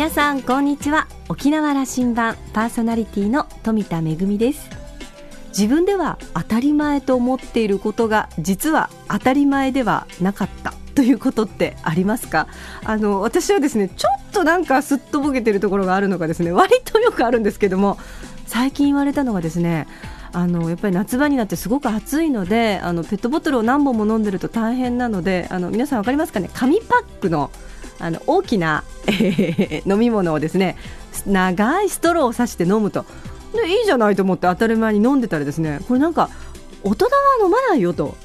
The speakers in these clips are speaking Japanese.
皆さんこんにちは。沖縄羅針盤パーソナリティの富田恵です。自分では当たり前と思っていることが実は当たり前ではなかったということってありますか？あの私はですねちょっとなんかすっとぼけてるところがあるのがですね割とよくあるんですけども最近言われたのがですねあのやっぱり夏場になってすごく暑いのであのペットボトルを何本も飲んでると大変なのであの皆さん分かりますかね？紙パックのあの大きな、え、飲み物をですね長いストローを刺して飲むと。でいいじゃないと思って当たり前に飲んでたらですねこれなんか大人は飲まないよと。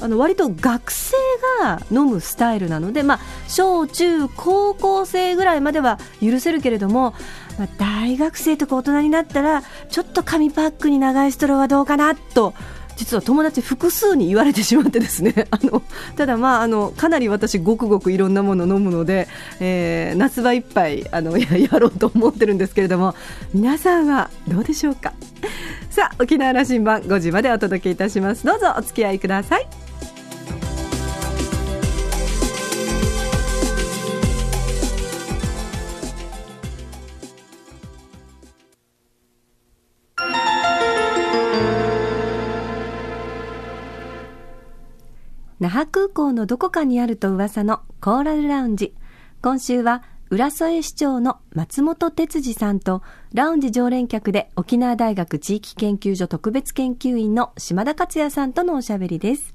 あの割と学生が飲むスタイルなので、まあ、小中高校生ぐらいまでは許せるけれども、まあ、大学生とか大人になったらちょっと紙パックに長いストローはどうかなと実は友達複数に言われてしまってですね。あのただ、まあ、あのかなり私ごくごくいろんなものを飲むので、えー、夏場いっぱいあのや やろうと思ってるんですけれども皆さんはどうでしょうか？さあ沖縄羅針盤5時までお届けいたします。どうぞお付き合いください。那覇空港のどこかにあると噂のコーラルラウンジ。今週は浦添市長の松本哲司さんとラウンジ常連客で沖縄大学地域研究所特別研究員の島田克也さんとのおしゃべりです。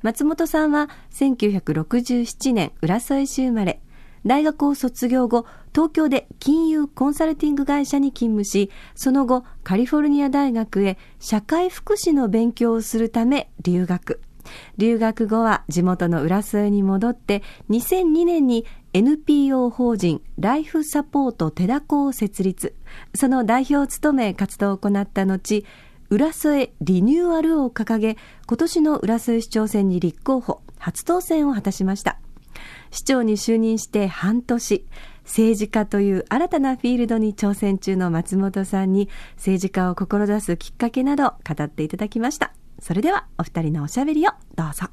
松本さんは1967年浦添市生まれ、大学を卒業後、東京で金融コンサルティング会社に勤務し、その後カリフォルニア大学へ社会福祉の勉強をするため留学。留学後は地元の浦添に戻って2002年に NPO 法人ライフサポートテダコを設立。その代表を務め活動を行った後、浦添リニューアルを掲げ、今年の浦添市長選に立候補、初当選を果たしました。市長に就任して半年、政治家という新たなフィールドに挑戦中の松本さんに政治家を志すきっかけなど語っていただきました。それではお二人のおしゃべりをどうぞ。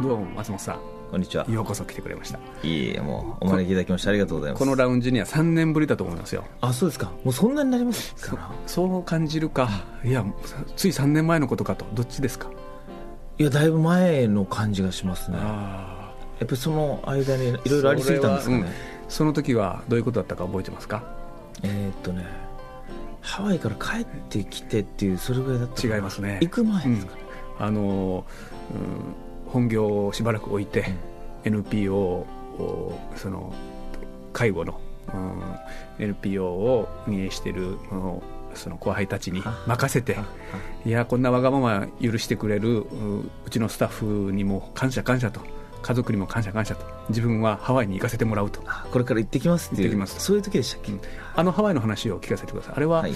どうも松本さん。こんにちは。ようこそ来てくれました。いえもうお招きいただきましてありがとうございますこのラウンジには3年ぶりだと思いますよ。あそうですか。もうそんなになりますそう感じるか。いやつい3年前のことかと。どっちですか？いやだいぶ前の感じがしますね。やっぱりその間にいろいろありすぎたんですかね。そ,、の時はどういうことだったか覚えてますか？えー、っとねハワイから帰ってきてっていうそれぐらいだった違いますね。行く前ですかね、うん、あの、うん、本業をしばらく置いて、うん、NPO をその介護の、うん、NPO を運営している、うんその後輩たちに任せていやこんなわがまま許してくれるうちのスタッフにも感謝感謝と家族にも感謝感謝と自分はハワイに行かせてもらうと。これから行ってきますって行ってきます。そういう時でしたっけ、うん、あのハワイの話を聞かせてください。あれは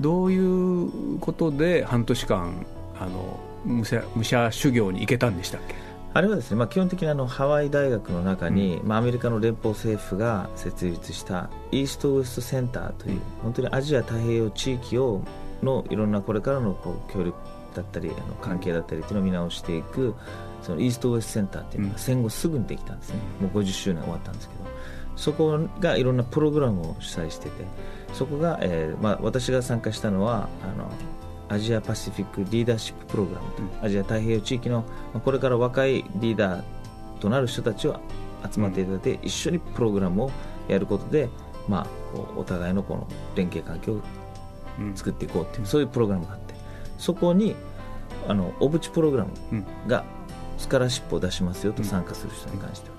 どういうことで半年間あの武者武者修行に行けたんでしたっけ？あれはですね、まあ、基本的にあのハワイ大学の中に、うん、まあ、アメリカの連邦政府が設立したイーストウエストセンターという、うん、本当にアジア太平洋地域をのいろんなこれからのこう協力だったりあの関係だったりっていうのを見直していくそのイーストウエストセンターっていうのが戦後すぐにできたんですね、もう50周年終わったんですけど。そこがいろんなプログラムを主催しててそこが、えーまあ、私が参加したのはあのアジアパシフィックリーダーシッププログラムと、うん、アジア太平洋地域のこれから若いリーダーとなる人たちを集まっていただいて、うん、一緒にプログラムをやることで、まあ、お互いのこの連携関係を作っていこうっていう、うん、そういうプログラムがあってそこにあの小渕プログラムがスカラシップを出しますよと参加する人に関しては、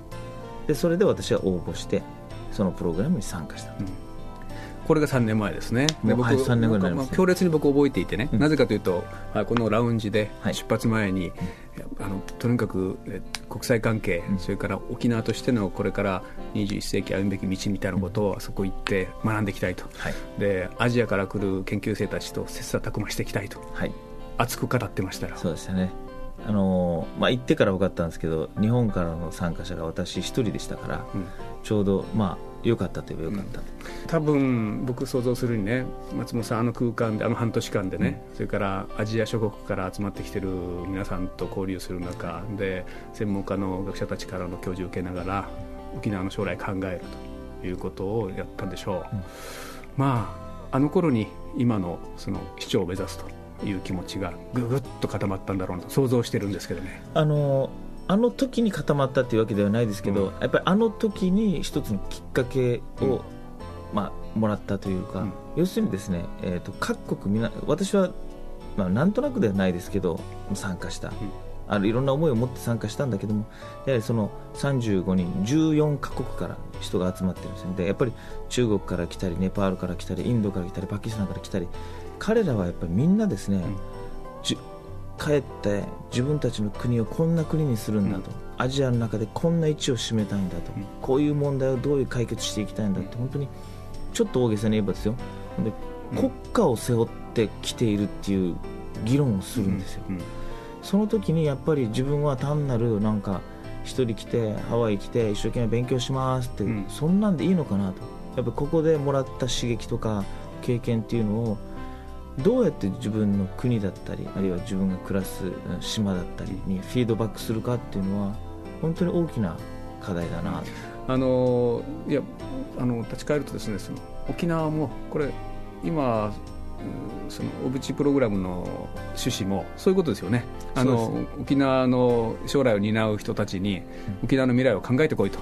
でそれで私は応募してそのプログラムに参加したと。これが3年前ですね、で僕、はい、3年ぐらいまあ、強烈に僕、覚えていてね、うん、なぜかというと、このラウンジで出発前に、はい、あのとにかく国際関係、うん、それから沖縄としてのこれから21世紀歩むべき道みたいなことをあそこ行って学んでいきたいと、はい、でアジアから来る研究生たちと切磋琢磨していきたいと、はい、熱く語ってましたよ。そうですよね。あのまあ、行ってから分かったんですけど日本からの参加者が私一人でしたから、うん。ちょうどまあ良かったといえば良かった、多分僕想像するにね松本さんあの空間であの半年間でね、それからアジア諸国から集まってきてる皆さんと交流する中で専門家の学者たちからの教授を受けながら沖縄の将来考えるということをやったんでしょう、うん。まああの頃に今のその市長を目指すという気持ちがぐぐっと固まったんだろうなと想像してるんですけどね。あのあの時に固まったっていうわけではないですけど、うん。やっぱりあの時に一つのきっかけを、うん。まあ、もらったというか、うん。要するにですね、えー、と各国みな私は、まあ、なんとなくではないですけど参加した、あるいろんな思いを持って参加したんだけどもやはりその35人14カ国から人が集まってるんですよ。でやっぱり中国から来たりネパールから来たりインドから来たりパキスタンから来たり彼らはやっぱりみんなですね、帰って自分たちの国をこんな国にするんだと、アジアの中でこんな位置を占めたいんだと、うん。こういう問題をどういう解決していきたいんだって本当にちょっと大げさに言えばですよ。でうん。国家を背負ってきているっていう議論をするんですよ、うん。その時にやっぱり自分は単なるなんか一人来てハワイ来て一生懸命勉強しますって、うん。そんなんでいいのかなと。やっぱここでもらった刺激とか経験っていうのをどうやって自分の国だったりあるいは自分が暮らすうん島だったりにフィードバックするかっていうのは本当に大きな課題だな。とあのいやあの立ち返るとですねその沖縄もこれ今うんその小渕プログラムの趣旨もそういうことですよね。あの沖縄の将来を担う人たちに沖縄の未来を考えてこいと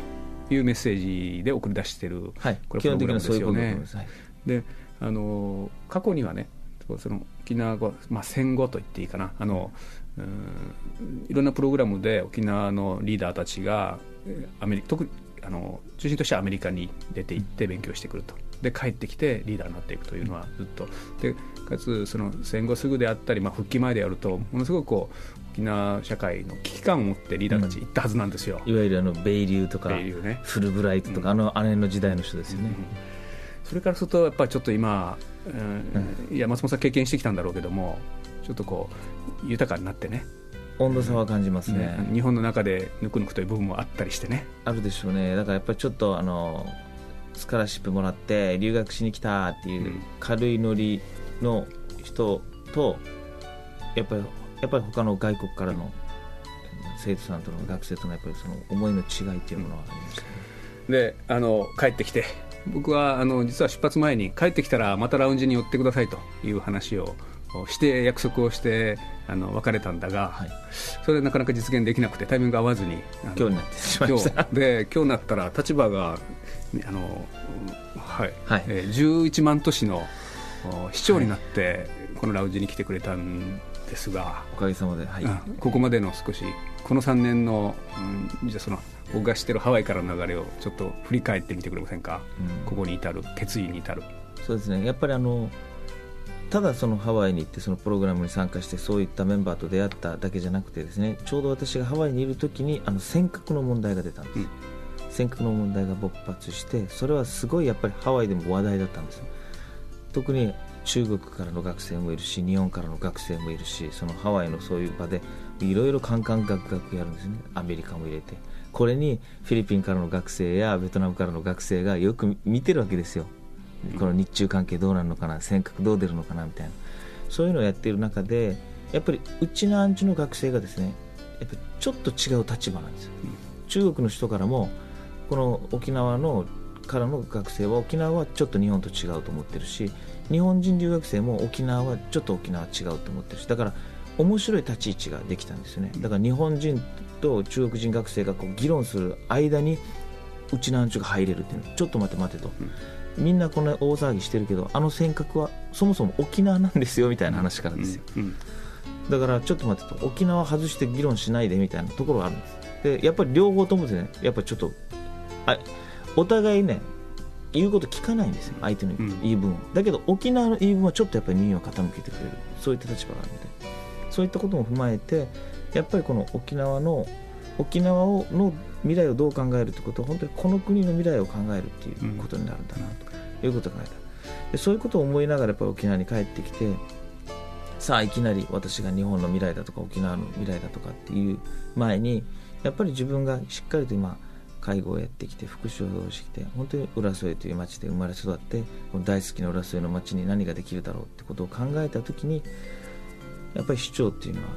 いうメッセージで送り出しているはい。これ基本的にはプロそうグラムです。よねであの過去にはねその沖縄語、まあ、戦後と言っていいかな。あの、うんいろんなプログラムで沖縄のリーダーたちがえーアメリカ特にあの中心としてはアメリカに出て行って勉強してくると。で帰ってきてリーダーになっていくというのはずっと。でかつその戦後すぐであったり、まあ、復帰前でやるとものすごくこう沖縄社会の危機感を持ってリーダーたち行ったはずなんですよ、いわゆるあのベイリューとかね。フルブライトとか、うあのあれの時代の人ですよね、それからするとやっぱりちょっと今、うん。いや松本さん経験してきたんだろうけどもちょっとこう豊かになってね。温度差は感じますね、ね日本の中でぬくぬくという部分もあったりしてね。あるでしょうね。だからやっぱりちょっとあのスカラシップもらって留学しに来たっていううん。軽いノリの人とやっぱりやっぱり他の外国からの生徒さんとの学生とのやっぱりその思いの違いっていうものはありましたね、であの帰ってきて僕はあの実は出発前に帰ってきたらまたラウンジに寄ってくださいという話をして約束をしてあの別れたんだが、はい。それでなかなか実現できなくてタイミングが合わずに今日になってしまいま今した。日で今日になったら立場があの、はい。はい。えー11万都市のお市長になって、このラウンジに来てくれたんですが、おかげさまではい、うん。ここまでの少しこの3年の、うん、じゃあその僕が知ってるハワイからの流れをちょっと振り返ってみてくれませんか、うん。ここに至る決意に至る、そうですね。やっぱりあのただそのハワイに行ってそのプログラムに参加してそういったメンバーと出会っただけじゃなくてですねちょうど私がハワイにいる時にあの尖閣の問題が出たんです、うん。尖閣の問題が勃発してそれはすごいやっぱりハワイでも話題だったんです特に中国からの学生もいるし日本からの学生もいるしそのハワイのそういう場でいろいろカンカンガクガクやるんですね。アメリカも入れて。これにフィリピンからの学生やベトナムからの学生がよく見てるわけですよ。この日中関係どうなるのかな尖閣どう出るのかなみたいな。そういうのをやっている中でやっぱりうちのアンチの学生がですねやっぱりちょっと違う立場なんですよ、中国の人からもこの沖縄のからの学生は沖縄はちょっと日本と違うと思ってるし日本人留学生も沖縄はちょっと沖縄は違うと思ってるし。だから面白い立ち位置ができたんですよね。だから日本人と中国人学生がこう議論する間にうちのアンチが入れるっていうの。ちょっと待て待てと、みんなこんな大騒ぎしてるけどあの尖閣はそもそも沖縄なんですよみたいな話からですよ、うんだからちょっと待ってと。沖縄外して議論しないでみたいなところがあるんです。でやっぱり両方ともですねやっぱりちょっとあお互いね言うこと聞かないんですよ相手のうん言い分を、だけど沖縄の言い分はちょっとやっぱり耳を傾けてくれる。そういった立場があるのでそういったことも踏まえてやっぱりこの沖縄の沖縄をの未来をどう考えるってことは本当にこの国の未来を考えるっていうことになるんだなということを考えたでそういうことを思いながらやっぱり沖縄に帰ってきてさあいきなり私が日本の未来だとか沖縄の未来だとかっていう前にやっぱり自分がしっかりと今介護をやってきて福祉をしてきて本当に浦添という町で生まれ育ってこの大好きな浦添の町に何ができるだろうってことを考えた時にやっぱり市長っていうのは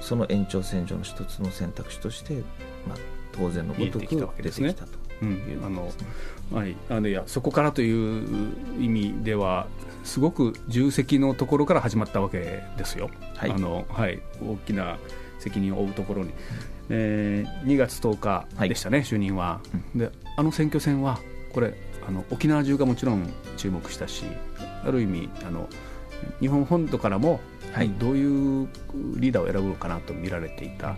その延長線上の一つの選択肢として、まあ、当然のごとく出てきたというあのはい。あのいやそこからという意味ではすごく重責のところから始まったわけですよ、はい。あのはい、大きな責任を負うところに、えー、2月10日でしたね、はい、就任は、うん、であの選挙戦はこれあの沖縄中がもちろん注目したしある意味あの日本本土からも、はい、どういうリーダーを選ぶのかなと見られていた。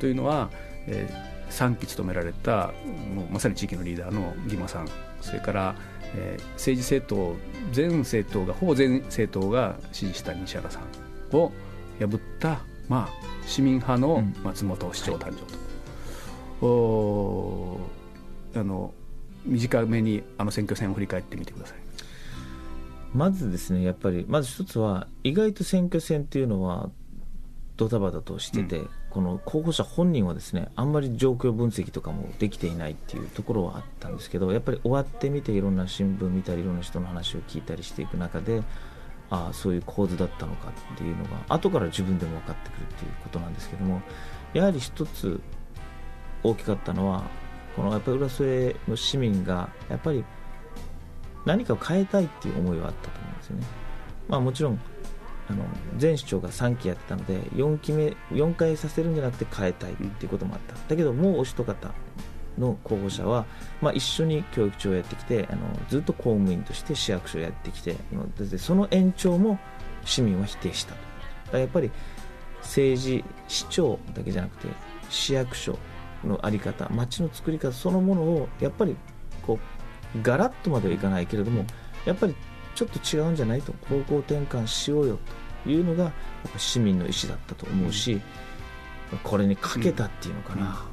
というのは、えー、3期務められたもうまさに地域のリーダーの義馬さん。それから、えー、政治政党全政党がほぼ全政党が支持した西原さんを破った、まあ、市民派の松本市長誕生と、おあの短めにあの選挙戦を振り返ってみてくださいまずですねやっぱりまず一つは意外と選挙戦っていうのはドタバタとしてて、うん、この候補者本人はですねあんまり状況分析とかもできていないっていうところはあったんですけどやっぱり終わってみていろんな新聞見たりいろんな人の話を聞いたりしていく中でああそういう構図だったのかっていうのが後から自分でも分かってくるっていうことなんですけどもやはり一つ大きかったのはこのやっぱり浦添の市民がやっぱり何かを変えたいっていう思いはあったと思うんですよね。まあ、もちろんあの前市長が3期やってたので4期目4回させるんじゃなくて変えたいっていうこともあった、だけどもうお一方の候補者は、まあ、一緒に教育長をやってきてあのずっと公務員として市役所をやってきてその延長も市民は否定したとだからやっぱり政治市長だけじゃなくて市役所の在り方町の作り方そのものをやっぱりこうガラッとまではいかないけれどもやっぱりちょっと違うんじゃないと方向転換しようよというのがやっぱ市民の意思だったと思うし、うん、これにかけたっていうのかな、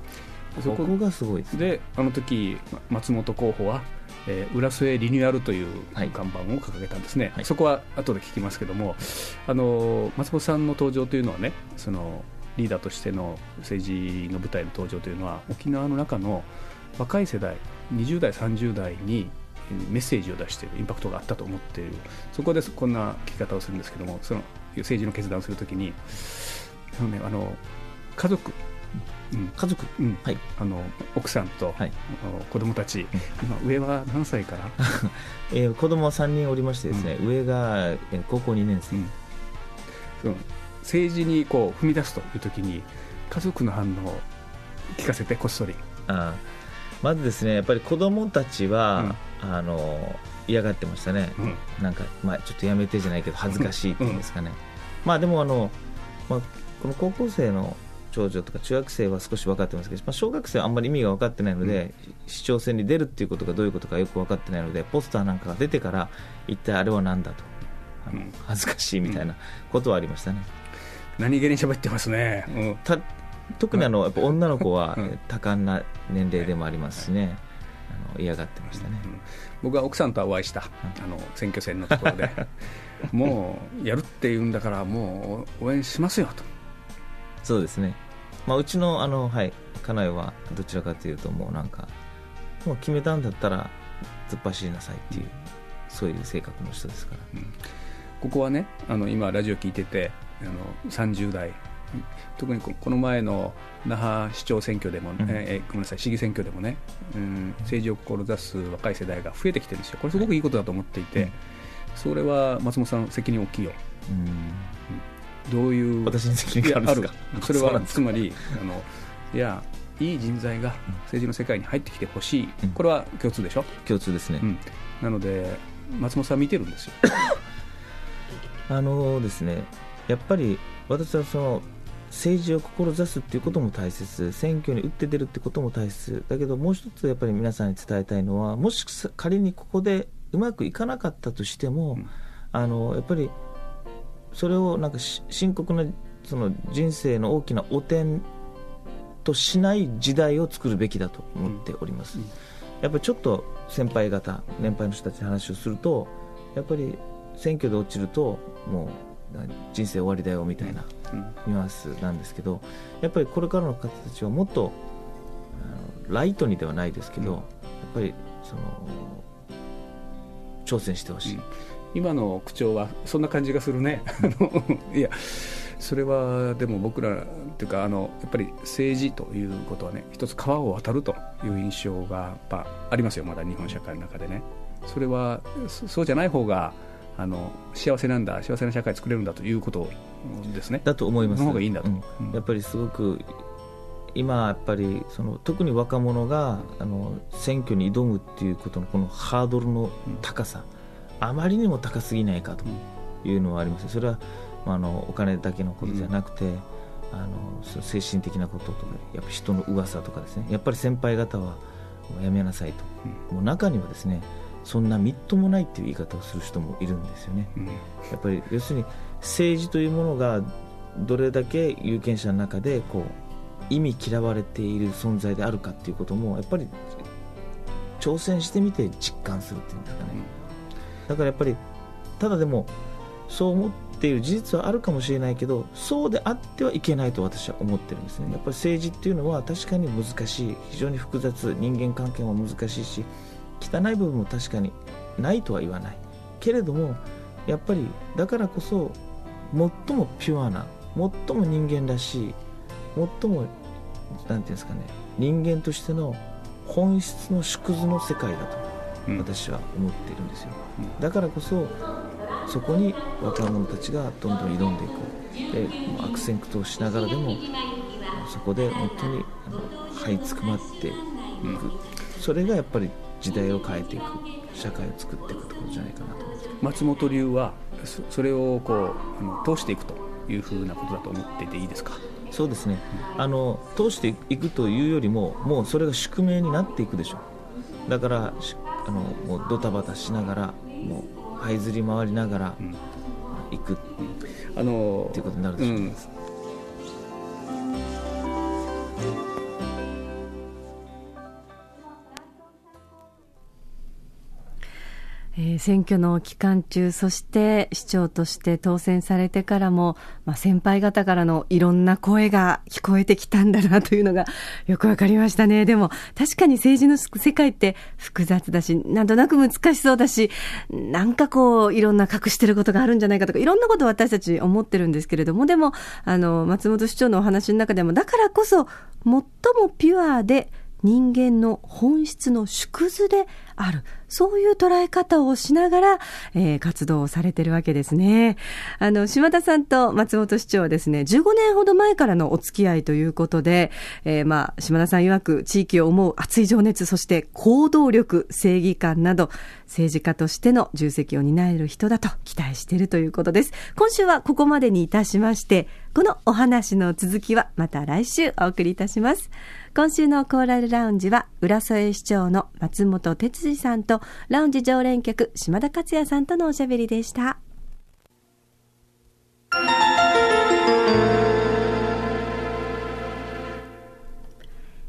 そこがすごいです、ね、であの時松本候補は、えー、浦添リニューアルという看板を掲げたんですね、はい、そこは後で聞きますけどもあの松本さんの登場というのはねそのリーダーとしての政治の舞台の登場というのは沖縄の中の若い世代20代30代にメッセージを出しているインパクトがあったと思っている。そこでこんな聞き方をするんですけどもその政治の決断をするときにあの、ね、あの家族うん、家族、うんはい、あの奥さんと、はい、子供たち、今上は何歳から、えー、子供は3人おりましてですね、うん、上が、えー、高校2年生、うん、その政治にこう踏み出すという時に家族の反応を聞かせてこっそり。あまずですねやっぱり子供たちは、あの嫌がってましたね、なんか、まあ、ちょっとやめてじゃないけど恥ずかしいっていうんですかね、まあでもあの、まあ、この高校生の長女とか中学生は少し分かってますけど、まあ、小学生はあんまり意味が分かってないので、うん、市長選に出るっていうことがどういうことかよく分かってないのでポスターなんかが出てから一体あれは何だと。あの、うん、恥ずかしいみたいなことはありましたね、うん、何気に喋ってますね、た特にあのやっぱ女の子は多感な年齢でもありますしね、あの嫌がってましたね、僕は奥さんとはお会いした、あの選挙戦のところで。もうやるって言うんだからもう応援しますよと。そうですね、まあ、うちのあの、はい、家内はどちらかというともうなんかもう決めたんだったら突っ走りなさいっていう、そういう性格の人ですから、うん、ここはねあの今ラジオ聞いててあの30代特にこの前の那覇市長選挙でも、ね、うん、えごめんなさい市議選挙でもね、うん、政治を志す若い世代が増えてきてるんですよ。これすごくいいことだと思っていて、それは松本さん責任大きいよ、うん。どういう私に責任があるそれはつまりあのいやいい人材が政治の世界に入ってきてほしい、うん、これは共通でしょ？共通ですね、うん、なので松本さん見てるんですよ。あのですねやっぱり私はその政治を志すっていうことも大切。選挙に打って出るってことも大切。だけどもう一つやっぱり皆さんに伝えたいのはもし仮にここでうまくいかなかったとしても、うん、あのやっぱりそれをなんか深刻なその人生の大きな汚点としない時代を作るべきだと思っております、うん。うん、やっぱりちょっと先輩方年配の人たちに話をするとやっぱり選挙で落ちるとも人生終わりだよみたいなニュアンスなんですけどやっぱりこれからの方たちはもっとライトにではないですけど、やっぱりその挑戦してほしい、今の口調はそんな感じがするね。いやそれはでも僕らっていうかあのやっぱり政治ということはね一つ川を渡るという印象がやっぱありますよまだ日本社会の中でね。それはそうじゃない方があの幸せなんだ幸せな社会作れるんだということですね。だと思います。の方がいいんだと、うん、やっぱりすごく今やっぱりその特に若者があの選挙に挑むっていうことのこのハードルの高さ、うん、あまりにも高すぎないかというのはあります。それはまあ、あのお金だけのことじゃなくて、うん、あの精神的なこととかやっぱ人の噂とかですね。やっぱり先輩方はやめなさいと、うん、もう中にはですねそんなみっともないっていう言い方をする人もいるんですよね、うん、やっぱり要するに政治というものがどれだけ有権者の中でこう意味嫌われている存在であるかっていうこともやっぱり挑戦してみて実感するっていうんですかね、だからやっぱりただでもそう思っていう事実はあるかもしれないけどそうであってはいけないと私は思ってるんですね。やっぱり政治っていうのは確かに難しい。非常に複雑。人間関係も難しいし汚い部分も確かにないとは言わない。けれどもやっぱりだからこそ最もピュアな最も人間らしい最も何て言うんですかね人間としての本質の縮図の世界だと私は思っているんですよ、だからこそそこに若者たちがどんどん挑んでいく。で悪戦苦闘しながらでもそこで本当にあの這いつくまっていく、うん、それがやっぱり時代を変えていく社会を作っていくってことじゃないかなと松本流はそれをこうあの通していくというふうなことだと思っていていいですか？そうですね、あの通していくというよりももうそれが宿命になっていくでしょう。だからあのもうドタバタしながらもう這いずり回りながら行く、あのっていうことになるでしょう、うん選挙の期間中、そして市長として当選されてからも、まあ、先輩方からのいろんな声が聞こえてきたんだなというのがよくわかりましたね。でも確かに政治の世界って複雑だし、なんとなく難しそうだし、なんかこう、いろんな隠してることがあるんじゃないかとか、いろんなこと私たち思ってるんですけれども、でも、あの、松本市長のお話の中でも、だからこそ、最もピュアで、人間の本質の縮図である。そういう捉え方をしながら、えー、活動をされてるわけですね。あの、島田さんと松本市長はですね、15年ほど前からのお付き合いということで、えー、まあ、島田さん曰く地域を思う熱い情熱、そして行動力、正義感など、政治家としての重責を担える人だと期待しているということです。今週はここまでにいたしまして、このお話の続きはまた来週お送りいたします。今週のコーラルラウンジは、浦添市長の松本哲司さんと、ラウンジ常連客、島田克也さんとのおしゃべりでした。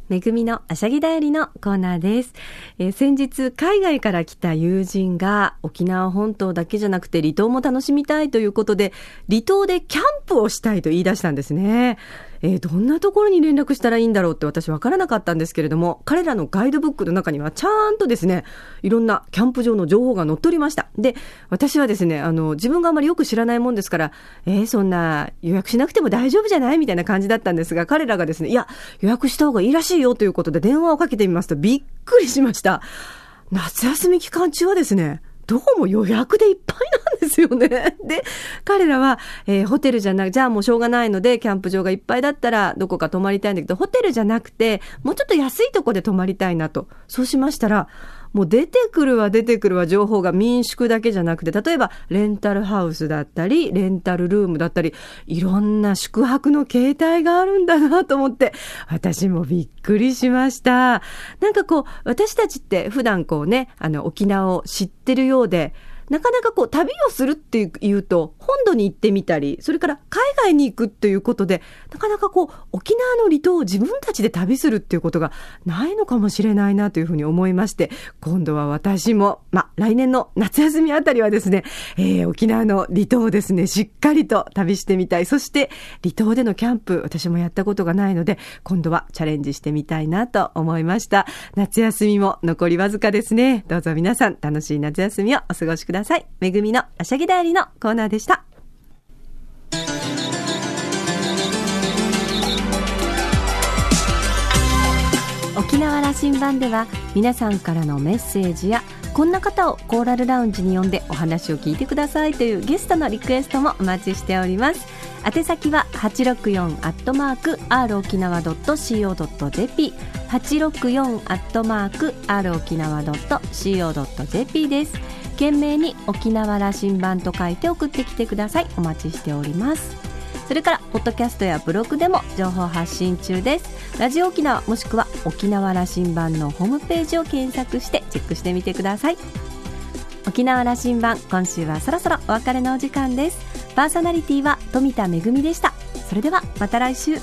めぐみのあしゃぎだよりのコーナーです。えー、先日、海外から来た友人が沖縄本島だけじゃなくて離島も楽しみたいということで、離島でキャンプをしたいと言い出したんですね。えー、どんなところに連絡したらいいんだろうって私分からなかったんですけれども、彼らのガイドブックの中にはちゃんとですね、いろんなキャンプ場の情報が載っておりました。で、私はですね、あの、自分があまりよく知らないもんですから、えー、そんな予約しなくても大丈夫じゃないみたいな感じだったんですが、彼らがですね、いや、予約した方がいいらしいよということで電話をかけてみますとびっくりしました。夏休み期間中はですね、どうも予約でいっぱいなんですよね。で、彼らは、えー、ホテルじゃなく、じゃあもうしょうがないので、キャンプ場がいっぱいだったら、どこか泊まりたいんだけど、ホテルじゃなくて、もうちょっと安いとこで泊まりたいなと。そうしましたら、もう出てくるは出てくるは情報が民宿だけじゃなくて、例えばレンタルハウスだったり、レンタルルームだったり、いろんな宿泊の形態があるんだなと思って、私もびっくりしました。なんかこう、私たちって普段こうね、あの、沖縄を知ってるようで、なかなかこう旅をするっていうと本土に行ってみたりそれから海外に行くっていうことでなかなかこう沖縄の離島を自分たちで旅するっていうことがないのかもしれないなというふうに思いまして今度は私もま来年の夏休みあたりはですね、えー、沖縄の離島をですねしっかりと旅してみたい。そして離島でのキャンプ私もやったことがないので今度はチャレンジしてみたいなと思いました。夏休みも残りわずかですね。どうぞ皆さん楽しい夏休みをお過ごしください。ください。めぐみのあしゃぎだよりのコーナーでした。沖縄羅針盤では皆さんからのメッセージやこんな方をコーラルラウンジに呼んでお話を聞いてくださいというゲストのリクエストもお待ちしております。宛先は864アットマーク r 沖縄 .co.jp 864アットマーク r 沖縄 .co.jp です。懸命に沖縄羅針盤と書いて送ってきてくださいお待ちしておりますそれからポッドキャストやブログでも情報発信中ですラジオ沖縄もしくは沖縄羅針盤のホームページを検索してチェックしてみてください沖縄羅針盤今週はそろそろお別れのお時間ですパーソナリティは富田恵でしたそれではまた来週